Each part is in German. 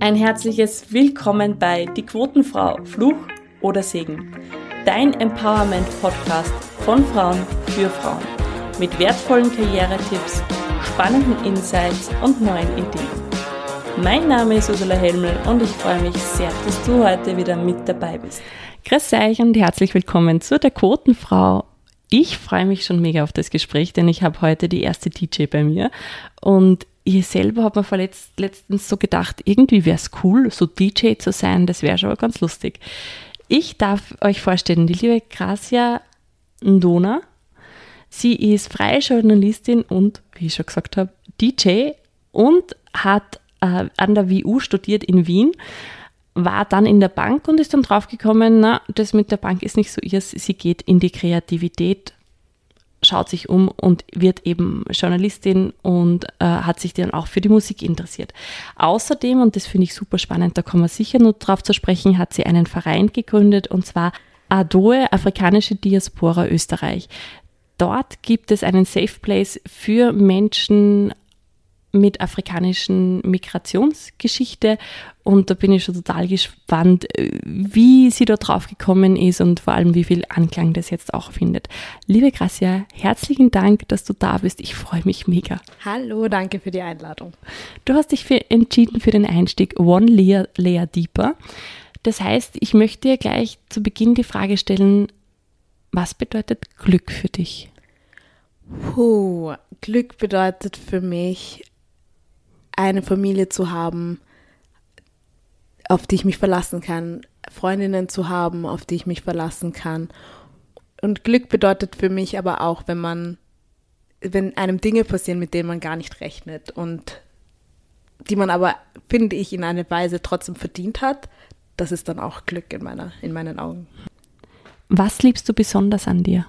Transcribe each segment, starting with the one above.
Ein herzliches Willkommen bei Die Quotenfrau, Fluch oder Segen. Dein Empowerment-Podcast von Frauen für Frauen. Mit wertvollen Karrieretipps, spannenden Insights und neuen Ideen. Mein Name ist Ursula Helmel und ich freue mich sehr, dass du heute wieder mit dabei bist. Grüß euch und herzlich willkommen zu der Quotenfrau. Ich freue mich schon mega auf das Gespräch, denn ich habe heute die erste DJ bei mir und ich selber habe mir vorletzt, letztens so gedacht, irgendwie wäre es cool, so DJ zu sein, das wäre schon ganz lustig. Ich darf euch vorstellen, die liebe Gracia Ndona. Sie ist freie Journalistin und, wie ich schon gesagt habe, DJ und hat äh, an der WU studiert in Wien, war dann in der Bank und ist dann draufgekommen, na, das mit der Bank ist nicht so ihr, sie geht in die Kreativität schaut sich um und wird eben Journalistin und äh, hat sich dann auch für die Musik interessiert. Außerdem, und das finde ich super spannend, da kommen wir sicher noch drauf zu sprechen, hat sie einen Verein gegründet und zwar ADOE, Afrikanische Diaspora Österreich. Dort gibt es einen Safe Place für Menschen mit afrikanischen Migrationsgeschichte und da bin ich schon total gespannt, wie sie da drauf gekommen ist und vor allem wie viel Anklang das jetzt auch findet. Liebe Gracia, herzlichen Dank, dass du da bist. Ich freue mich mega. Hallo, danke für die Einladung. Du hast dich für, entschieden für den Einstieg One Layer, Layer Deeper. Das heißt, ich möchte dir gleich zu Beginn die Frage stellen, was bedeutet Glück für dich? Puh, Glück bedeutet für mich eine Familie zu haben, auf die ich mich verlassen kann, Freundinnen zu haben, auf die ich mich verlassen kann. Und Glück bedeutet für mich aber auch, wenn man, wenn einem Dinge passieren, mit denen man gar nicht rechnet und die man aber, finde ich, in einer Weise trotzdem verdient hat, das ist dann auch Glück in, meiner, in meinen Augen. Was liebst du besonders an dir?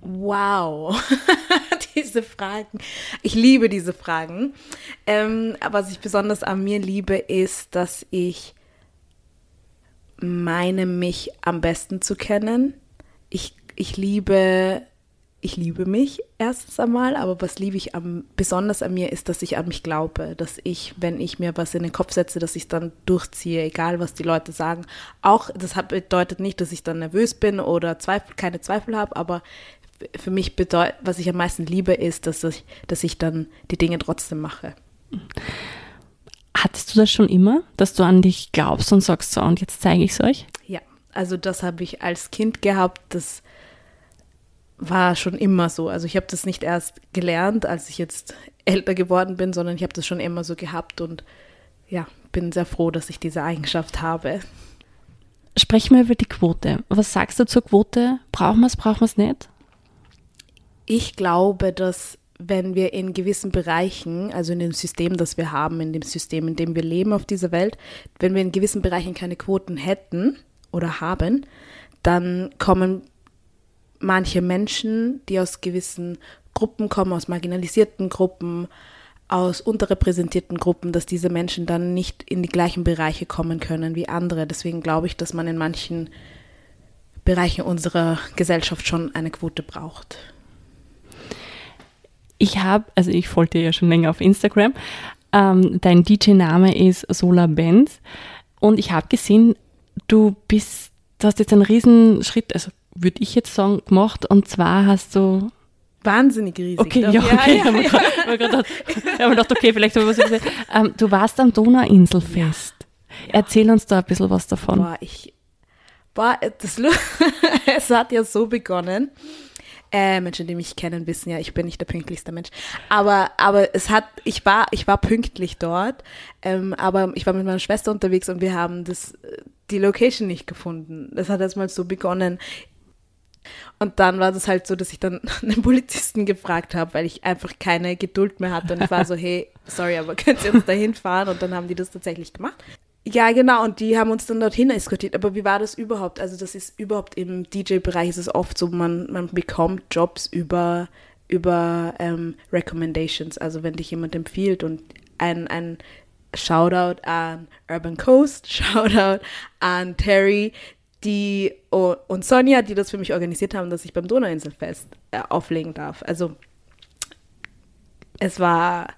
Wow, diese Fragen. Ich liebe diese Fragen. Ähm, was ich besonders an mir liebe, ist, dass ich meine, mich am besten zu kennen. Ich, ich liebe ich liebe mich erstens einmal, aber was liebe ich am, besonders an mir ist, dass ich an mich glaube, dass ich, wenn ich mir was in den Kopf setze, dass ich dann durchziehe, egal was die Leute sagen. Auch das bedeutet nicht, dass ich dann nervös bin oder Zweifel, keine Zweifel habe, aber für mich bedeutet, was ich am meisten liebe, ist, dass ich, dass ich dann die Dinge trotzdem mache. Hattest du das schon immer, dass du an dich glaubst und sagst, so, und jetzt zeige ich es euch? Ja, also das habe ich als Kind gehabt, das war schon immer so. Also ich habe das nicht erst gelernt, als ich jetzt älter geworden bin, sondern ich habe das schon immer so gehabt und ja, bin sehr froh, dass ich diese Eigenschaft habe. Sprechen wir über die Quote. Was sagst du zur Quote? Brauchen wir es, brauchen wir es nicht? Ich glaube, dass wenn wir in gewissen Bereichen, also in dem System, das wir haben, in dem System, in dem wir leben auf dieser Welt, wenn wir in gewissen Bereichen keine Quoten hätten oder haben, dann kommen manche Menschen, die aus gewissen Gruppen kommen, aus marginalisierten Gruppen, aus unterrepräsentierten Gruppen, dass diese Menschen dann nicht in die gleichen Bereiche kommen können wie andere. Deswegen glaube ich, dass man in manchen Bereichen unserer Gesellschaft schon eine Quote braucht. Ich habe, also ich folge dir ja schon länger auf Instagram, ähm, dein DJ-Name ist Solar Benz und ich habe gesehen, du bist, du hast jetzt einen riesen Schritt, also würde ich jetzt sagen, gemacht und zwar hast du wahnsinnig riesig. Okay, ja, okay. Ja, ja, ja. Ich habe mir gedacht, okay, vielleicht habe ich was ähm, Du warst am Donauinselfest. Ja. Erzähl uns da ein bisschen was davon. Boah, ich, boah, das, es hat ja so begonnen. Äh, Menschen, die mich kennen, wissen ja, ich bin nicht der pünktlichste Mensch. Aber, aber es hat, ich war, ich war pünktlich dort, ähm, aber ich war mit meiner Schwester unterwegs und wir haben das, die Location nicht gefunden. Das hat erstmal so begonnen. Und dann war das halt so, dass ich dann einen Polizisten gefragt habe, weil ich einfach keine Geduld mehr hatte. Und ich war so, hey, sorry, aber könnt ihr uns da hinfahren? Und dann haben die das tatsächlich gemacht. Ja, genau, und die haben uns dann dorthin eskortiert. Aber wie war das überhaupt? Also, das ist überhaupt im DJ-Bereich ist es oft so, man, man bekommt Jobs über, über ähm, Recommendations. Also, wenn dich jemand empfiehlt und ein, ein Shoutout an Urban Coast, Shoutout an Terry, die und Sonja, die das für mich organisiert haben, dass ich beim Donauinselfest äh, auflegen darf. Also es war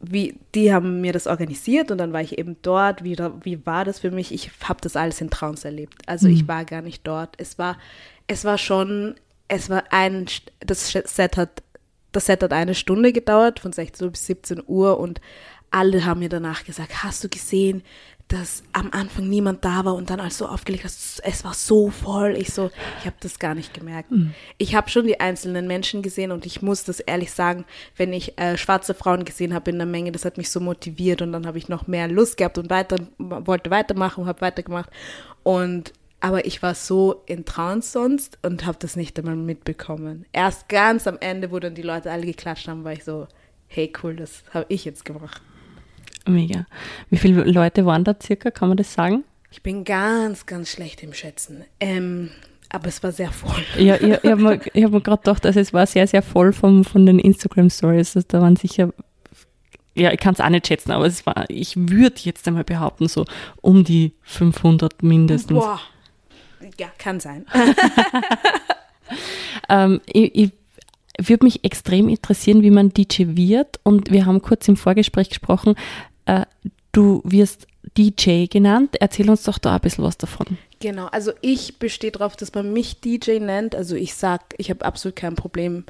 wie, die haben mir das organisiert und dann war ich eben dort. Wie, wie war das für mich? Ich habe das alles in Trance erlebt. Also mhm. ich war gar nicht dort. Es war, es war schon, es war ein, das Set hat, das Set hat eine Stunde gedauert, von 16 bis 17 Uhr und alle haben mir danach gesagt, hast du gesehen, dass am Anfang niemand da war und dann als so aufgelegt hast, es war so voll. Ich so, ich habe das gar nicht gemerkt. Mhm. Ich habe schon die einzelnen Menschen gesehen und ich muss das ehrlich sagen, wenn ich äh, schwarze Frauen gesehen habe in der Menge, das hat mich so motiviert und dann habe ich noch mehr Lust gehabt und weiter wollte weitermachen und habe weitergemacht und aber ich war so in Trance sonst und habe das nicht einmal mitbekommen. Erst ganz am Ende, wo dann die Leute alle geklatscht haben, war ich so, hey cool, das habe ich jetzt gemacht. Mega. Wie viele Leute waren da circa, kann man das sagen? Ich bin ganz, ganz schlecht im Schätzen. Ähm, aber es war sehr voll. Ja, ich, ich habe mir, hab mir gerade gedacht, also es war sehr, sehr voll vom, von den Instagram-Stories. Also da waren sicher, ja, ich kann es auch nicht schätzen, aber es war, ich würde jetzt einmal behaupten, so um die 500 mindestens. Boah. Ja, kann sein. ähm, ich, ich würde mich extrem interessieren, wie man DJ wird. Und wir haben kurz im Vorgespräch gesprochen, äh, du wirst DJ genannt. Erzähl uns doch da ein bisschen was davon. Genau, also ich bestehe darauf, dass man mich DJ nennt. Also ich sage, ich habe absolut kein Problem,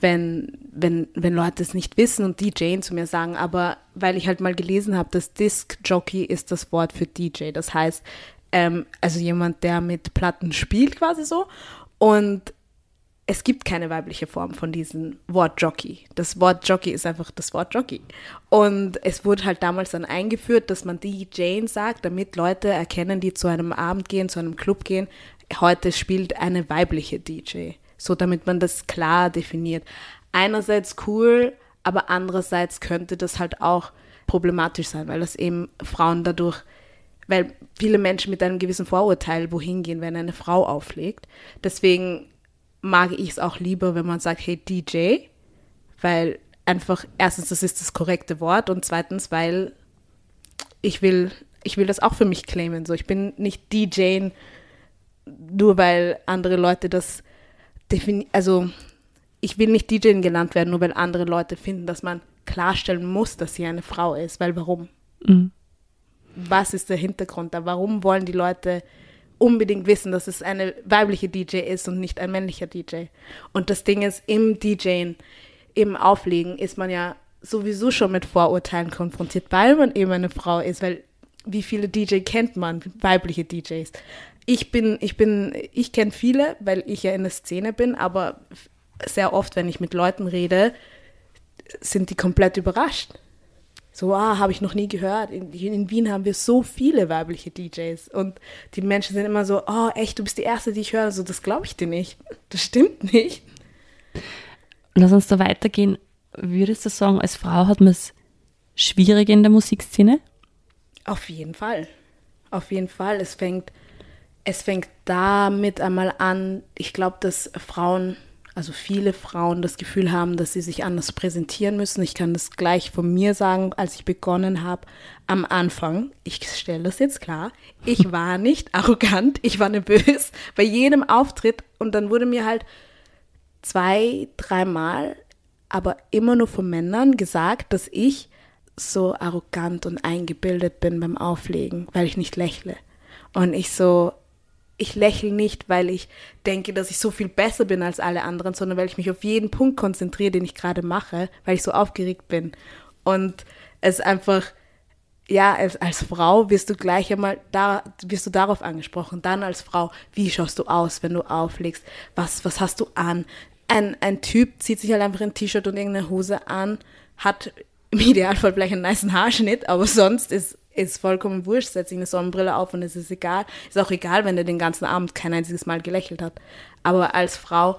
wenn, wenn, wenn Leute es nicht wissen und DJ zu mir sagen, aber weil ich halt mal gelesen habe, dass Disc Jockey ist das Wort für DJ. Das heißt, ähm, also jemand, der mit Platten spielt quasi so. Und es gibt keine weibliche Form von diesem Wort Jockey. Das Wort Jockey ist einfach das Wort Jockey. Und es wurde halt damals dann eingeführt, dass man DJ sagt, damit Leute erkennen, die zu einem Abend gehen, zu einem Club gehen, heute spielt eine weibliche DJ. So damit man das klar definiert. Einerseits cool, aber andererseits könnte das halt auch problematisch sein, weil das eben Frauen dadurch, weil viele Menschen mit einem gewissen Vorurteil wohin gehen, wenn eine Frau auflegt. Deswegen mag ich es auch lieber, wenn man sagt, hey DJ, weil einfach erstens, das ist das korrekte Wort und zweitens, weil ich will, ich will das auch für mich claimen. So, ich bin nicht DJ, nur weil andere Leute das definieren, also ich will nicht DJ genannt werden, nur weil andere Leute finden, dass man klarstellen muss, dass sie eine Frau ist, weil warum? Mhm. Was ist der Hintergrund da? Warum wollen die Leute unbedingt wissen, dass es eine weibliche DJ ist und nicht ein männlicher DJ. Und das Ding ist, im DJing, im Auflegen ist man ja sowieso schon mit Vorurteilen konfrontiert, weil man eben eine Frau ist, weil wie viele DJ kennt man, weibliche DJs? Ich bin, ich bin, ich kenne viele, weil ich ja in der Szene bin, aber sehr oft, wenn ich mit Leuten rede, sind die komplett überrascht. So, ah, habe ich noch nie gehört. In, in, Wien haben wir so viele weibliche DJs. Und die Menschen sind immer so, oh, echt, du bist die Erste, die ich höre. So, das glaube ich dir nicht. Das stimmt nicht. Lass uns da weitergehen. Würdest du sagen, als Frau hat man es schwierig in der Musikszene? Auf jeden Fall. Auf jeden Fall. Es fängt, es fängt damit einmal an, ich glaube, dass Frauen also viele Frauen das Gefühl haben, dass sie sich anders präsentieren müssen. Ich kann das gleich von mir sagen, als ich begonnen habe, am Anfang, ich stelle das jetzt klar, ich war nicht arrogant, ich war nervös bei jedem Auftritt und dann wurde mir halt zwei, dreimal, aber immer nur von Männern gesagt, dass ich so arrogant und eingebildet bin beim Auflegen, weil ich nicht lächle. Und ich so, ich lächle nicht, weil ich denke, dass ich so viel besser bin als alle anderen, sondern weil ich mich auf jeden Punkt konzentriere, den ich gerade mache, weil ich so aufgeregt bin. Und es einfach, ja, als, als Frau wirst du gleich einmal, da wirst du darauf angesprochen. Dann als Frau, wie schaust du aus, wenn du auflegst? Was, was hast du an? Ein, ein Typ zieht sich halt einfach ein T-Shirt und irgendeine Hose an, hat im Idealfall vielleicht einen nice Haarschnitt, aber sonst ist ist vollkommen wurscht, setzt sich eine Sonnenbrille auf und es ist egal. Ist auch egal, wenn er den ganzen Abend kein einziges Mal gelächelt hat. Aber als Frau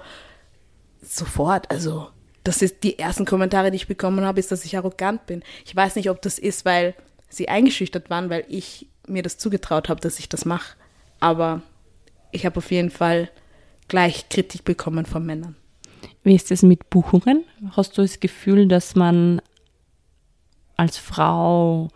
sofort, also das ist die ersten Kommentare, die ich bekommen habe, ist, dass ich arrogant bin. Ich weiß nicht, ob das ist, weil sie eingeschüchtert waren, weil ich mir das zugetraut habe, dass ich das mache. Aber ich habe auf jeden Fall gleich Kritik bekommen von Männern. Wie ist es mit Buchungen? Hast du das Gefühl, dass man als Frau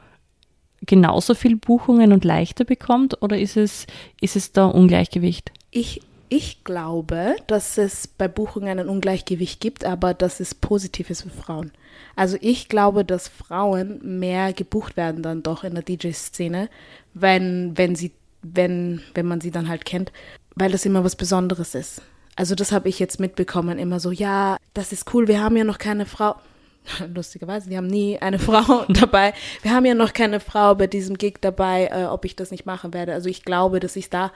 genauso viel Buchungen und leichter bekommt oder ist es, ist es da Ungleichgewicht? Ich, ich glaube, dass es bei Buchungen ein Ungleichgewicht gibt, aber dass es positiv ist für Frauen. Also ich glaube, dass Frauen mehr gebucht werden dann doch in der DJ-Szene, wenn, wenn wenn, wenn man sie dann halt kennt, weil das immer was Besonderes ist. Also das habe ich jetzt mitbekommen, immer so, ja, das ist cool, wir haben ja noch keine Frau. Lustigerweise, wir haben nie eine Frau dabei. Wir haben ja noch keine Frau bei diesem Gig dabei, äh, ob ich das nicht machen werde. Also ich glaube, dass ich da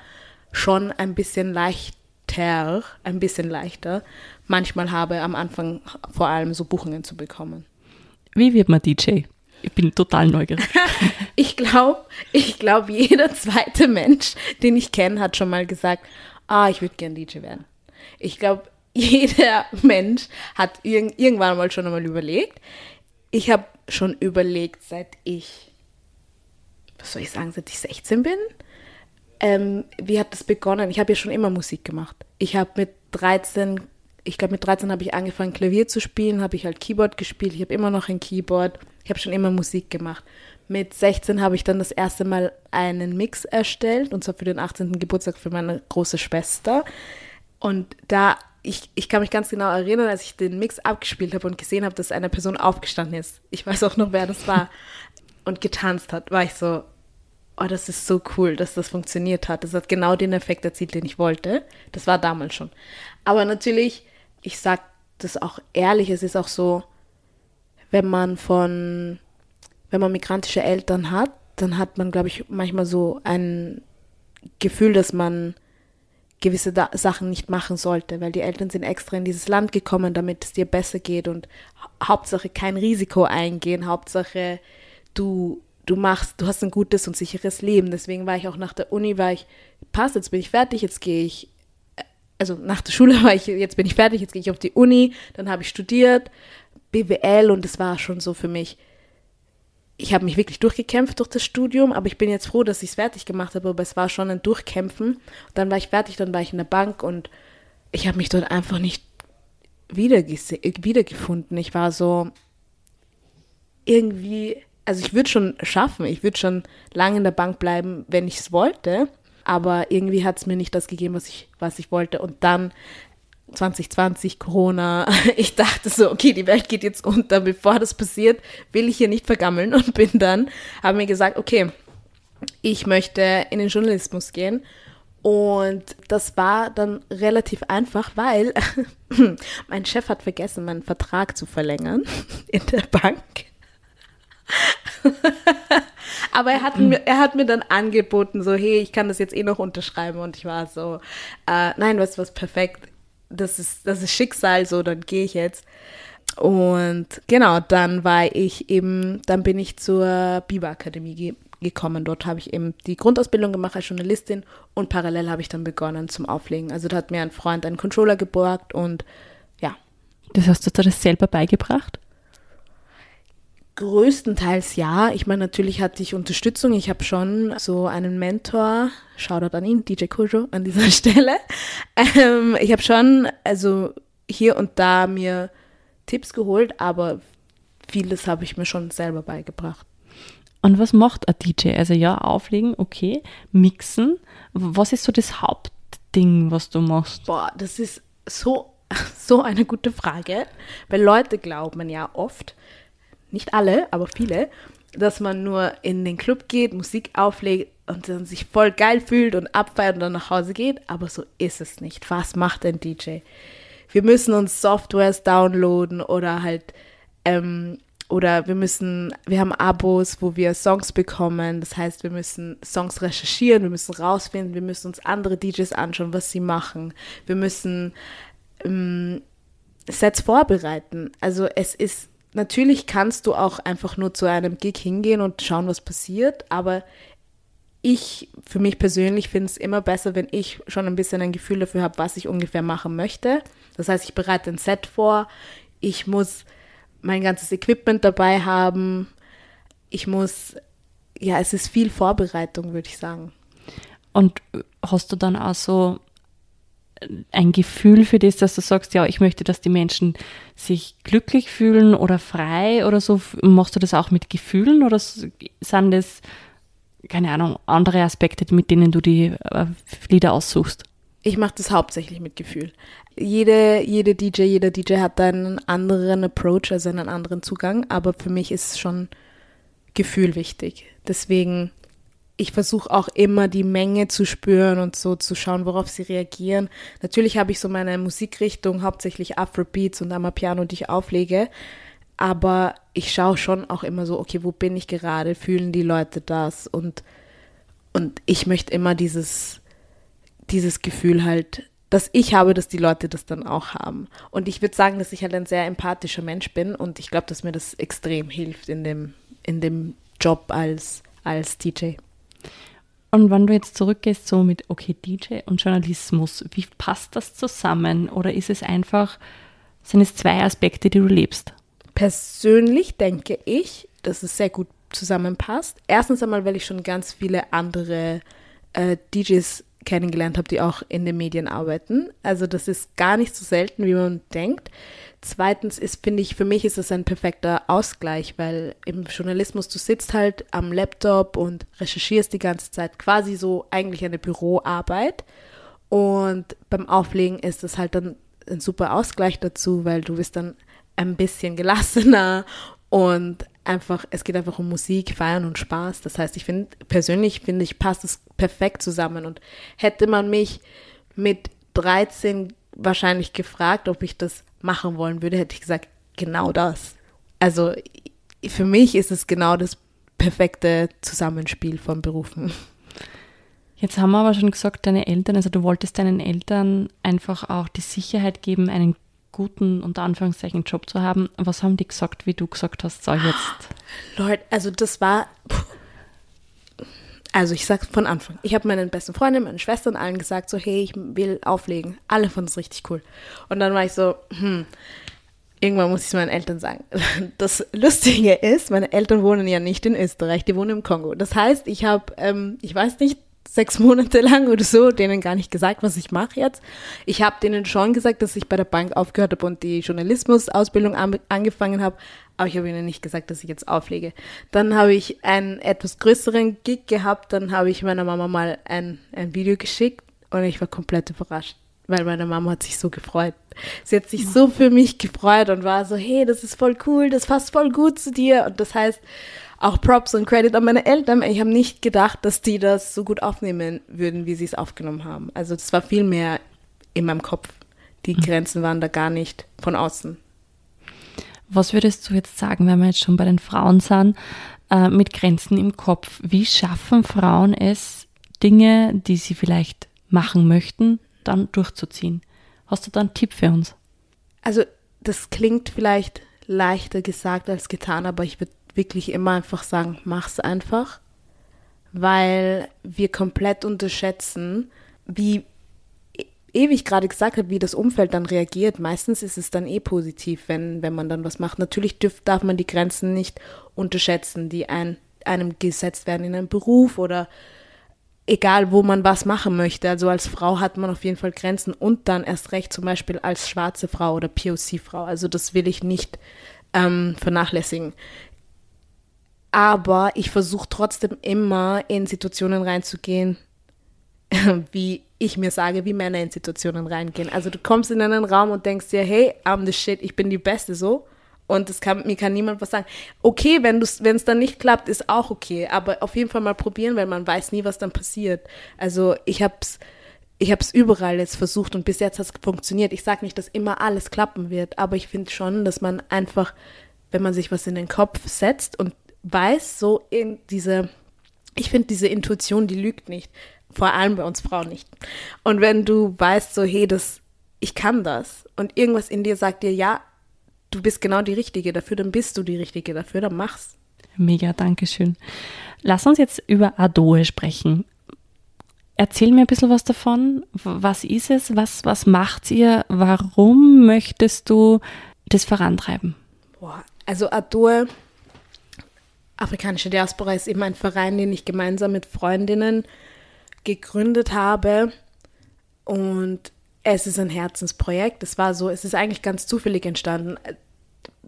schon ein bisschen leichter, ein bisschen leichter manchmal habe, am Anfang vor allem so Buchungen zu bekommen. Wie wird man DJ? Ich bin total neugierig. ich glaube, ich glaube, jeder zweite Mensch, den ich kenne, hat schon mal gesagt, ah, ich würde gern DJ werden. Ich glaube, jeder Mensch hat irg irgendwann mal schon einmal überlegt. Ich habe schon überlegt, seit ich, was soll ich sagen, seit ich 16 bin. Ähm, wie hat das begonnen? Ich habe ja schon immer Musik gemacht. Ich habe mit 13, ich glaube mit 13 habe ich angefangen Klavier zu spielen, habe ich halt Keyboard gespielt. Ich habe immer noch ein Keyboard. Ich habe schon immer Musik gemacht. Mit 16 habe ich dann das erste Mal einen Mix erstellt, und zwar für den 18. Geburtstag für meine große Schwester. Und da ich, ich kann mich ganz genau erinnern, als ich den Mix abgespielt habe und gesehen habe, dass eine Person aufgestanden ist. Ich weiß auch noch, wer das war. Und getanzt hat, war ich so, oh, das ist so cool, dass das funktioniert hat. Das hat genau den Effekt erzielt, den ich wollte. Das war damals schon. Aber natürlich, ich sag das auch ehrlich, es ist auch so, wenn man von, wenn man migrantische Eltern hat, dann hat man, glaube ich, manchmal so ein Gefühl, dass man gewisse da Sachen nicht machen sollte, weil die Eltern sind extra in dieses Land gekommen, damit es dir besser geht und Hauptsache kein Risiko eingehen, Hauptsache du du machst, du hast ein gutes und sicheres Leben. Deswegen war ich auch nach der Uni, war ich, passt, jetzt bin ich fertig, jetzt gehe ich, also nach der Schule war ich, jetzt bin ich fertig, jetzt gehe ich auf die Uni, dann habe ich studiert, BWL und es war schon so für mich, ich habe mich wirklich durchgekämpft durch das Studium, aber ich bin jetzt froh, dass ich es fertig gemacht habe, aber es war schon ein Durchkämpfen. Dann war ich fertig, dann war ich in der Bank und ich habe mich dort einfach nicht wiedergefunden. Ich war so irgendwie, also ich würde schon schaffen, ich würde schon lange in der Bank bleiben, wenn ich es wollte, aber irgendwie hat es mir nicht das gegeben, was ich, was ich wollte. Und dann 2020 Corona. Ich dachte so, okay, die Welt geht jetzt unter. Bevor das passiert, will ich hier nicht vergammeln und bin dann, habe mir gesagt, okay, ich möchte in den Journalismus gehen. Und das war dann relativ einfach, weil mein Chef hat vergessen, meinen Vertrag zu verlängern in der Bank. Aber er hat, mir, er hat mir dann angeboten, so, hey, ich kann das jetzt eh noch unterschreiben. Und ich war so, äh, nein, weißt du was, perfekt das ist, das ist Schicksal, so, dann gehe ich jetzt. Und genau, dann war ich eben, dann bin ich zur Biber-Akademie ge gekommen. Dort habe ich eben die Grundausbildung gemacht als Journalistin und parallel habe ich dann begonnen zum Auflegen. Also da hat mir ein Freund einen Controller geborgt und ja. Das hast du dir das selber beigebracht? Größtenteils ja. Ich meine, natürlich hatte ich Unterstützung. Ich habe schon so einen Mentor, Shoutout an ihn, DJ Kojo an dieser Stelle. Ähm, ich habe schon, also hier und da mir Tipps geholt, aber vieles habe ich mir schon selber beigebracht. Und was macht ein DJ? Also ja, auflegen, okay, mixen. Was ist so das Hauptding, was du machst? Boah, das ist so, so eine gute Frage, weil Leute glauben ja oft, nicht alle, aber viele, dass man nur in den Club geht, Musik auflegt und dann sich voll geil fühlt und abfeiert und dann nach Hause geht. Aber so ist es nicht. Was macht ein DJ? Wir müssen uns Softwares downloaden oder halt, ähm, oder wir müssen, wir haben Abos, wo wir Songs bekommen. Das heißt, wir müssen Songs recherchieren, wir müssen rausfinden, wir müssen uns andere DJs anschauen, was sie machen. Wir müssen ähm, Sets vorbereiten. Also es ist natürlich kannst du auch einfach nur zu einem Gig hingehen und schauen, was passiert, aber ich für mich persönlich finde es immer besser, wenn ich schon ein bisschen ein Gefühl dafür habe, was ich ungefähr machen möchte. Das heißt, ich bereite ein Set vor, ich muss mein ganzes Equipment dabei haben, ich muss, ja, es ist viel Vorbereitung, würde ich sagen. Und hast du dann auch so ein Gefühl für das, dass du sagst, ja, ich möchte, dass die Menschen sich glücklich fühlen oder frei oder so? Machst du das auch mit Gefühlen oder sind das, keine Ahnung, andere Aspekte, mit denen du die äh, Lieder aussuchst? ich mache das hauptsächlich mit Gefühl. Jede, jede DJ, jeder DJ hat einen anderen Approach, also einen anderen Zugang, aber für mich ist schon Gefühl wichtig. Deswegen, ich versuche auch immer die Menge zu spüren und so zu schauen, worauf sie reagieren. Natürlich habe ich so meine Musikrichtung, hauptsächlich Afrobeats und Amapiano, die ich auflege, aber ich schaue schon auch immer so, okay, wo bin ich gerade? Fühlen die Leute das? Und, und ich möchte immer dieses dieses Gefühl halt, dass ich habe, dass die Leute das dann auch haben. Und ich würde sagen, dass ich halt ein sehr empathischer Mensch bin und ich glaube, dass mir das extrem hilft in dem, in dem Job als, als DJ. Und wenn du jetzt zurückgehst, so mit, okay, DJ und Journalismus, wie passt das zusammen? Oder ist es einfach, sind es zwei Aspekte, die du lebst? Persönlich denke ich, dass es sehr gut zusammenpasst. Erstens einmal, weil ich schon ganz viele andere äh, DJs kennengelernt habe, die auch in den Medien arbeiten. Also das ist gar nicht so selten, wie man denkt. Zweitens ist, finde ich, für mich ist es ein perfekter Ausgleich, weil im Journalismus du sitzt halt am Laptop und recherchierst die ganze Zeit quasi so eigentlich eine Büroarbeit. Und beim Auflegen ist es halt dann ein super Ausgleich dazu, weil du bist dann ein bisschen gelassener und einfach, es geht einfach um Musik, Feiern und Spaß. Das heißt, ich finde, persönlich finde ich, passt es perfekt zusammen. Und hätte man mich mit 13 wahrscheinlich gefragt, ob ich das machen wollen würde, hätte ich gesagt, genau das. Also für mich ist es genau das perfekte Zusammenspiel von Berufen. Jetzt haben wir aber schon gesagt, deine Eltern, also du wolltest deinen Eltern einfach auch die Sicherheit geben, einen guten, unter Anführungszeichen, Job zu haben. Was haben die gesagt, wie du gesagt hast, so jetzt? Leute, also das war, also ich sag's von Anfang. Ich habe meinen besten Freunden, meinen Schwestern allen gesagt, so hey, ich will auflegen. Alle fanden es richtig cool. Und dann war ich so, hm, irgendwann muss ich es meinen Eltern sagen. Das Lustige ist, meine Eltern wohnen ja nicht in Österreich, die wohnen im Kongo. Das heißt, ich habe, ähm, ich weiß nicht, sechs Monate lang oder so denen gar nicht gesagt, was ich mache jetzt. Ich habe denen schon gesagt, dass ich bei der Bank aufgehört habe und die Journalismusausbildung an, angefangen habe, aber ich habe ihnen nicht gesagt, dass ich jetzt auflege. Dann habe ich einen etwas größeren Gig gehabt, dann habe ich meiner Mama mal ein, ein Video geschickt und ich war komplett überrascht, weil meine Mama hat sich so gefreut. Sie hat sich so für mich gefreut und war so, hey, das ist voll cool, das passt voll gut zu dir. Und das heißt, auch Props und Credit an meine Eltern. Ich habe nicht gedacht, dass die das so gut aufnehmen würden, wie sie es aufgenommen haben. Also das war viel mehr in meinem Kopf. Die mhm. Grenzen waren da gar nicht von außen. Was würdest du jetzt sagen, wenn wir jetzt schon bei den Frauen sind, äh, mit Grenzen im Kopf? Wie schaffen Frauen es, Dinge, die sie vielleicht machen möchten, dann durchzuziehen? Hast du da einen Tipp für uns? Also das klingt vielleicht leichter gesagt als getan, aber ich würde wirklich immer einfach sagen, mach's einfach, weil wir komplett unterschätzen, wie e-, ewig gerade gesagt hat, wie das Umfeld dann reagiert. Meistens ist es dann eh positiv, wenn, wenn man dann was macht. Natürlich dürf, darf man die Grenzen nicht unterschätzen, die ein, einem gesetzt werden in einem Beruf oder egal, wo man was machen möchte. Also als Frau hat man auf jeden Fall Grenzen und dann erst recht zum Beispiel als schwarze Frau oder POC-Frau. Also das will ich nicht ähm, vernachlässigen aber ich versuche trotzdem immer in Situationen reinzugehen, wie ich mir sage, wie Männer in Situationen reingehen. Also du kommst in einen Raum und denkst dir, hey, I'm the shit, ich bin die Beste so. Und kann, mir kann niemand was sagen. Okay, wenn es dann nicht klappt, ist auch okay. Aber auf jeden Fall mal probieren, weil man weiß nie, was dann passiert. Also ich hab's, ich hab's überall jetzt versucht und bis jetzt hat es funktioniert. Ich sage nicht, dass immer alles klappen wird, aber ich finde schon, dass man einfach, wenn man sich was in den Kopf setzt und weiß, so in diese, ich finde diese Intuition, die lügt nicht. Vor allem bei uns Frauen nicht. Und wenn du weißt, so, hey, das, ich kann das und irgendwas in dir sagt dir, ja, du bist genau die Richtige dafür, dann bist du die Richtige dafür, dann mach's. Mega, danke schön. Lass uns jetzt über Adoe sprechen. Erzähl mir ein bisschen was davon. Was ist es? Was, was macht ihr? Warum möchtest du das vorantreiben? Boah, also Adoe Afrikanische Diaspora ist eben ein Verein, den ich gemeinsam mit Freundinnen gegründet habe. Und es ist ein Herzensprojekt. Es war so, es ist eigentlich ganz zufällig entstanden.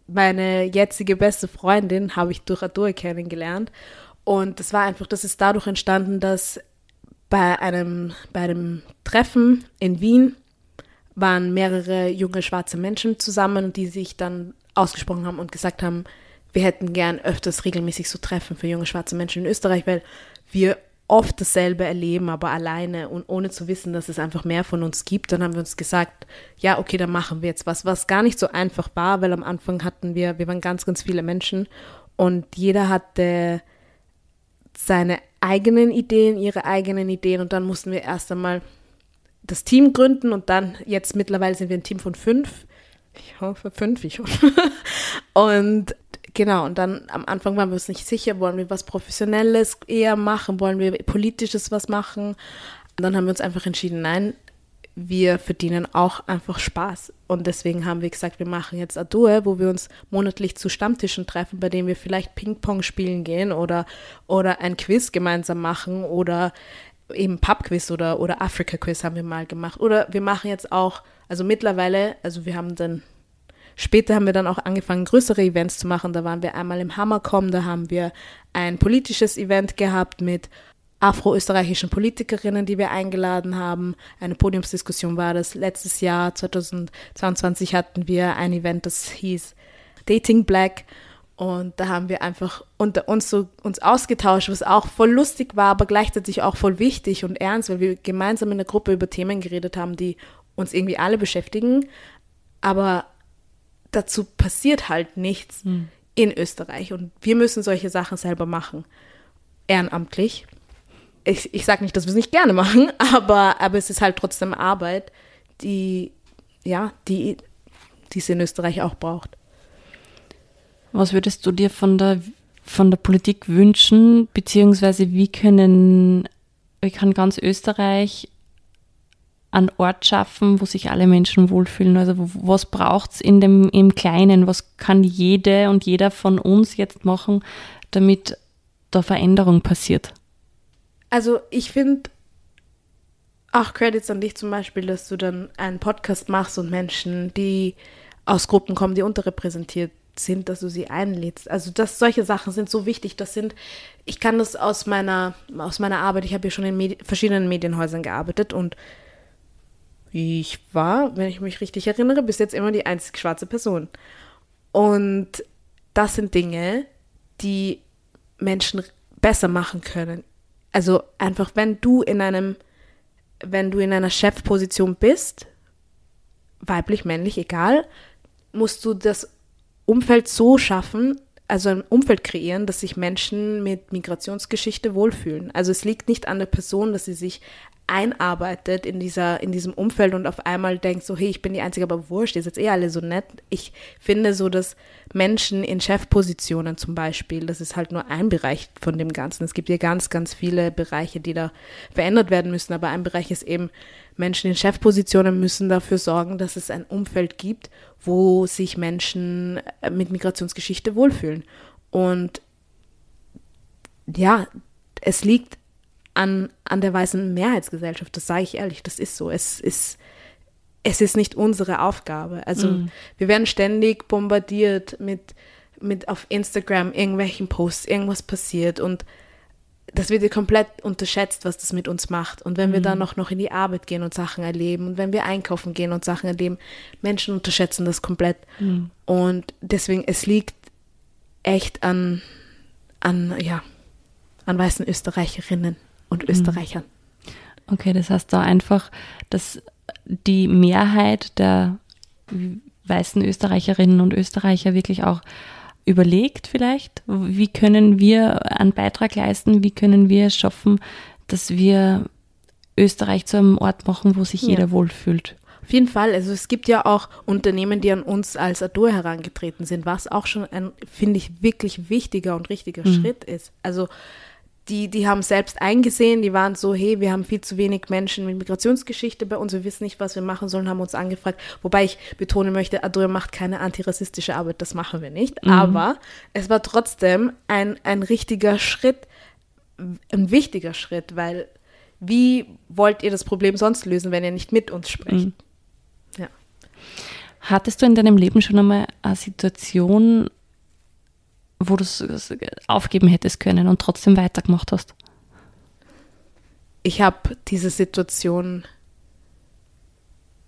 Meine jetzige beste Freundin habe ich durch Adur kennengelernt. Und das war einfach, das ist dadurch entstanden, dass bei einem, bei einem Treffen in Wien waren mehrere junge schwarze Menschen zusammen, die sich dann ausgesprochen haben und gesagt haben, wir hätten gern öfters regelmäßig so Treffen für junge schwarze Menschen in Österreich, weil wir oft dasselbe erleben, aber alleine und ohne zu wissen, dass es einfach mehr von uns gibt. Dann haben wir uns gesagt, ja, okay, dann machen wir jetzt was, was gar nicht so einfach war, weil am Anfang hatten wir, wir waren ganz, ganz viele Menschen und jeder hatte seine eigenen Ideen, ihre eigenen Ideen und dann mussten wir erst einmal das Team gründen und dann, jetzt mittlerweile sind wir ein Team von fünf. Ich hoffe, fünf, ich hoffe. Und genau, und dann am Anfang waren wir uns nicht sicher, wollen wir was Professionelles eher machen, wollen wir politisches was machen. Und dann haben wir uns einfach entschieden, nein, wir verdienen auch einfach Spaß. Und deswegen haben wir gesagt, wir machen jetzt Adue, wo wir uns monatlich zu Stammtischen treffen, bei denen wir vielleicht Ping-Pong spielen gehen oder, oder ein Quiz gemeinsam machen oder eben Pub-Quiz oder, oder Africa-Quiz haben wir mal gemacht. Oder wir machen jetzt auch, also mittlerweile, also wir haben dann, später haben wir dann auch angefangen, größere Events zu machen. Da waren wir einmal im Hammercom, da haben wir ein politisches Event gehabt mit afro-österreichischen Politikerinnen, die wir eingeladen haben. Eine Podiumsdiskussion war das. Letztes Jahr, 2022, hatten wir ein Event, das hieß Dating Black. Und da haben wir einfach unter uns so uns ausgetauscht, was auch voll lustig war, aber gleichzeitig auch voll wichtig und ernst, weil wir gemeinsam in der Gruppe über Themen geredet haben, die uns irgendwie alle beschäftigen. Aber dazu passiert halt nichts mhm. in Österreich. Und wir müssen solche Sachen selber machen. Ehrenamtlich. Ich, ich sage nicht, dass wir es nicht gerne machen, aber, aber es ist halt trotzdem Arbeit, die, ja, die, die es in Österreich auch braucht. Was würdest du dir von der, von der Politik wünschen, beziehungsweise wie können, wie kann ganz Österreich einen Ort schaffen, wo sich alle Menschen wohlfühlen? Also was braucht es in dem, im Kleinen? Was kann jede und jeder von uns jetzt machen, damit da Veränderung passiert? Also ich finde auch Credits an dich zum Beispiel, dass du dann einen Podcast machst und Menschen, die aus Gruppen kommen, die unterrepräsentiert sind, dass du sie einlädst. Also das, solche Sachen sind so wichtig. Das sind, ich kann das aus meiner, aus meiner Arbeit, ich habe ja schon in Medi verschiedenen Medienhäusern gearbeitet und ich war, wenn ich mich richtig erinnere, bis jetzt immer die einzig schwarze Person. Und das sind Dinge, die Menschen besser machen können. Also einfach, wenn du in einem, wenn du in einer Chefposition bist, weiblich, männlich, egal, musst du das Umfeld so schaffen, also ein Umfeld kreieren, dass sich Menschen mit Migrationsgeschichte wohlfühlen. Also es liegt nicht an der Person, dass sie sich einarbeitet in dieser, in diesem Umfeld und auf einmal denkt so, hey, ich bin die Einzige, aber wurscht, ihr seid eh alle so nett. Ich finde so, dass Menschen in Chefpositionen zum Beispiel, das ist halt nur ein Bereich von dem Ganzen. Es gibt ja ganz, ganz viele Bereiche, die da verändert werden müssen, aber ein Bereich ist eben, Menschen in Chefpositionen müssen dafür sorgen, dass es ein Umfeld gibt, wo sich Menschen mit Migrationsgeschichte wohlfühlen. Und ja, es liegt an, an der weißen Mehrheitsgesellschaft. Das sage ich ehrlich, das ist so. Es ist, es ist nicht unsere Aufgabe. Also mm. wir werden ständig bombardiert mit, mit auf Instagram irgendwelchen Posts, irgendwas passiert und das wird ja komplett unterschätzt, was das mit uns macht. Und wenn wir dann mhm. noch, noch in die Arbeit gehen und Sachen erleben und wenn wir einkaufen gehen und Sachen erleben, Menschen unterschätzen das komplett. Mhm. Und deswegen, es liegt echt an, an, ja, an weißen Österreicherinnen und mhm. Österreichern. Okay, das heißt da einfach, dass die Mehrheit der weißen Österreicherinnen und Österreicher wirklich auch überlegt vielleicht, wie können wir einen Beitrag leisten, wie können wir es schaffen, dass wir Österreich zu einem Ort machen, wo sich jeder ja. wohlfühlt. Auf jeden Fall. Also es gibt ja auch Unternehmen, die an uns als Adur herangetreten sind, was auch schon ein, finde ich, wirklich wichtiger und richtiger mhm. Schritt ist. Also die, die haben selbst eingesehen, die waren so, hey, wir haben viel zu wenig Menschen mit Migrationsgeschichte bei uns, wir wissen nicht, was wir machen sollen, haben uns angefragt. Wobei ich betonen möchte, Adria macht keine antirassistische Arbeit, das machen wir nicht. Mhm. Aber es war trotzdem ein, ein richtiger Schritt, ein wichtiger Schritt, weil wie wollt ihr das Problem sonst lösen, wenn ihr nicht mit uns sprecht? Mhm. Ja. Hattest du in deinem Leben schon einmal eine Situation, wo du es aufgeben hättest können und trotzdem weitergemacht hast? ich habe diese Situation,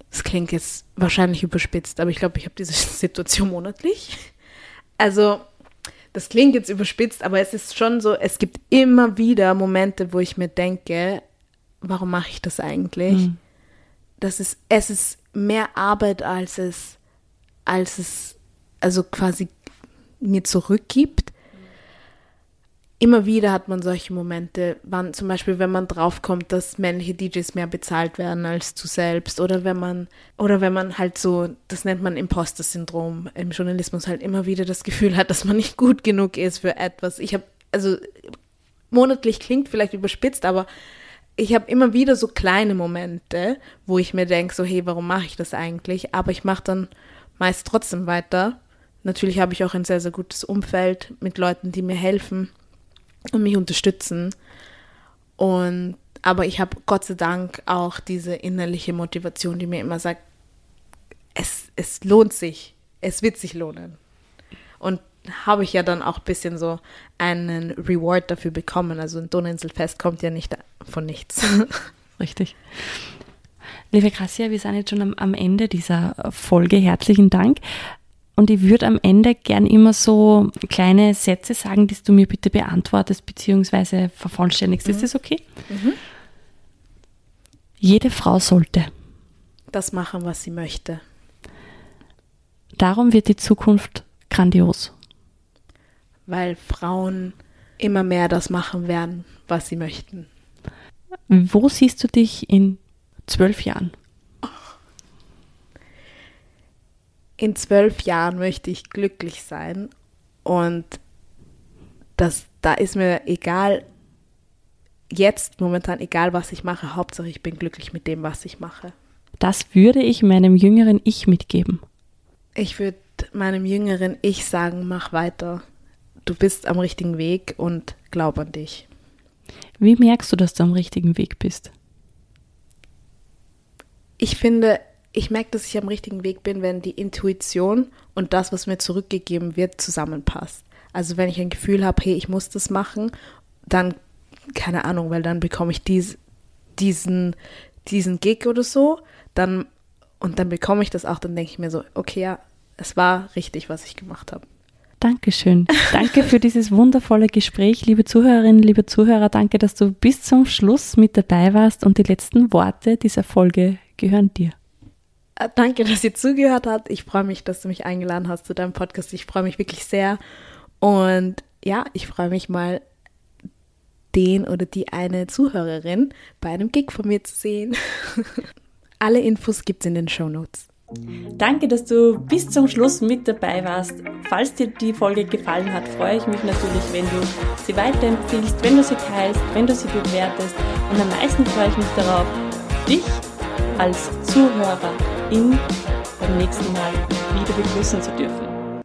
es klingt jetzt wahrscheinlich überspitzt, aber ich glaube, ich habe diese Situation monatlich. Also, das klingt jetzt überspitzt, aber es ist schon so, es gibt immer wieder Momente, wo ich mir denke, warum mache ich das eigentlich? Mhm. Das ist, es ist mehr Arbeit, als es, als es, also quasi mir zurückgibt immer wieder hat man solche Momente, wann, zum Beispiel, wenn man draufkommt, dass männliche DJs mehr bezahlt werden als du selbst oder wenn man, oder wenn man halt so, das nennt man Imposter-Syndrom im Journalismus halt immer wieder das Gefühl hat, dass man nicht gut genug ist für etwas. Ich habe, also monatlich klingt vielleicht überspitzt, aber ich habe immer wieder so kleine Momente, wo ich mir denke, so, hey, warum mache ich das eigentlich? Aber ich mache dann meist trotzdem weiter. Natürlich habe ich auch ein sehr, sehr gutes Umfeld mit Leuten, die mir helfen und mich unterstützen. Und aber ich habe Gott sei Dank auch diese innerliche Motivation, die mir immer sagt, es, es lohnt sich, es wird sich lohnen. Und habe ich ja dann auch ein bisschen so einen Reward dafür bekommen. Also ein Donauinselfest kommt ja nicht von nichts. Richtig. Liebe Gracia, wir sind jetzt schon am, am Ende dieser Folge. Herzlichen Dank. Und ich würde am Ende gern immer so kleine Sätze sagen, die du mir bitte beantwortest bzw. vervollständigst. Mhm. Ist das okay? Mhm. Jede Frau sollte das machen, was sie möchte. Darum wird die Zukunft grandios. Weil Frauen immer mehr das machen werden, was sie möchten. Wo siehst du dich in zwölf Jahren? In zwölf Jahren möchte ich glücklich sein und das, da ist mir egal, jetzt momentan egal, was ich mache, Hauptsache ich bin glücklich mit dem, was ich mache. Das würde ich meinem jüngeren Ich mitgeben. Ich würde meinem jüngeren Ich sagen, mach weiter. Du bist am richtigen Weg und glaub an dich. Wie merkst du, dass du am richtigen Weg bist? Ich finde, ich merke, dass ich am richtigen Weg bin, wenn die Intuition und das, was mir zurückgegeben wird, zusammenpasst. Also wenn ich ein Gefühl habe, hey, ich muss das machen, dann, keine Ahnung, weil dann bekomme ich dies, diesen, diesen Gig oder so, dann, und dann bekomme ich das auch, dann denke ich mir so, okay, ja, es war richtig, was ich gemacht habe. Dankeschön. Danke für dieses wundervolle Gespräch, liebe Zuhörerinnen, liebe Zuhörer. Danke, dass du bis zum Schluss mit dabei warst und die letzten Worte dieser Folge gehören dir. Äh, danke, dass ihr zugehört habt. Ich freue mich, dass du mich eingeladen hast zu deinem Podcast. Ich freue mich wirklich sehr. Und ja, ich freue mich mal, den oder die eine Zuhörerin bei einem Gig von mir zu sehen. Alle Infos gibt es in den Show Notes. Danke, dass du bis zum Schluss mit dabei warst. Falls dir die Folge gefallen hat, freue ich mich natürlich, wenn du sie weiterempfiehlst, wenn du sie teilst, wenn du sie bewertest. Und am meisten freue ich mich darauf, dich als Zuhörer ihn beim nächsten Mal wieder begrüßen zu dürfen.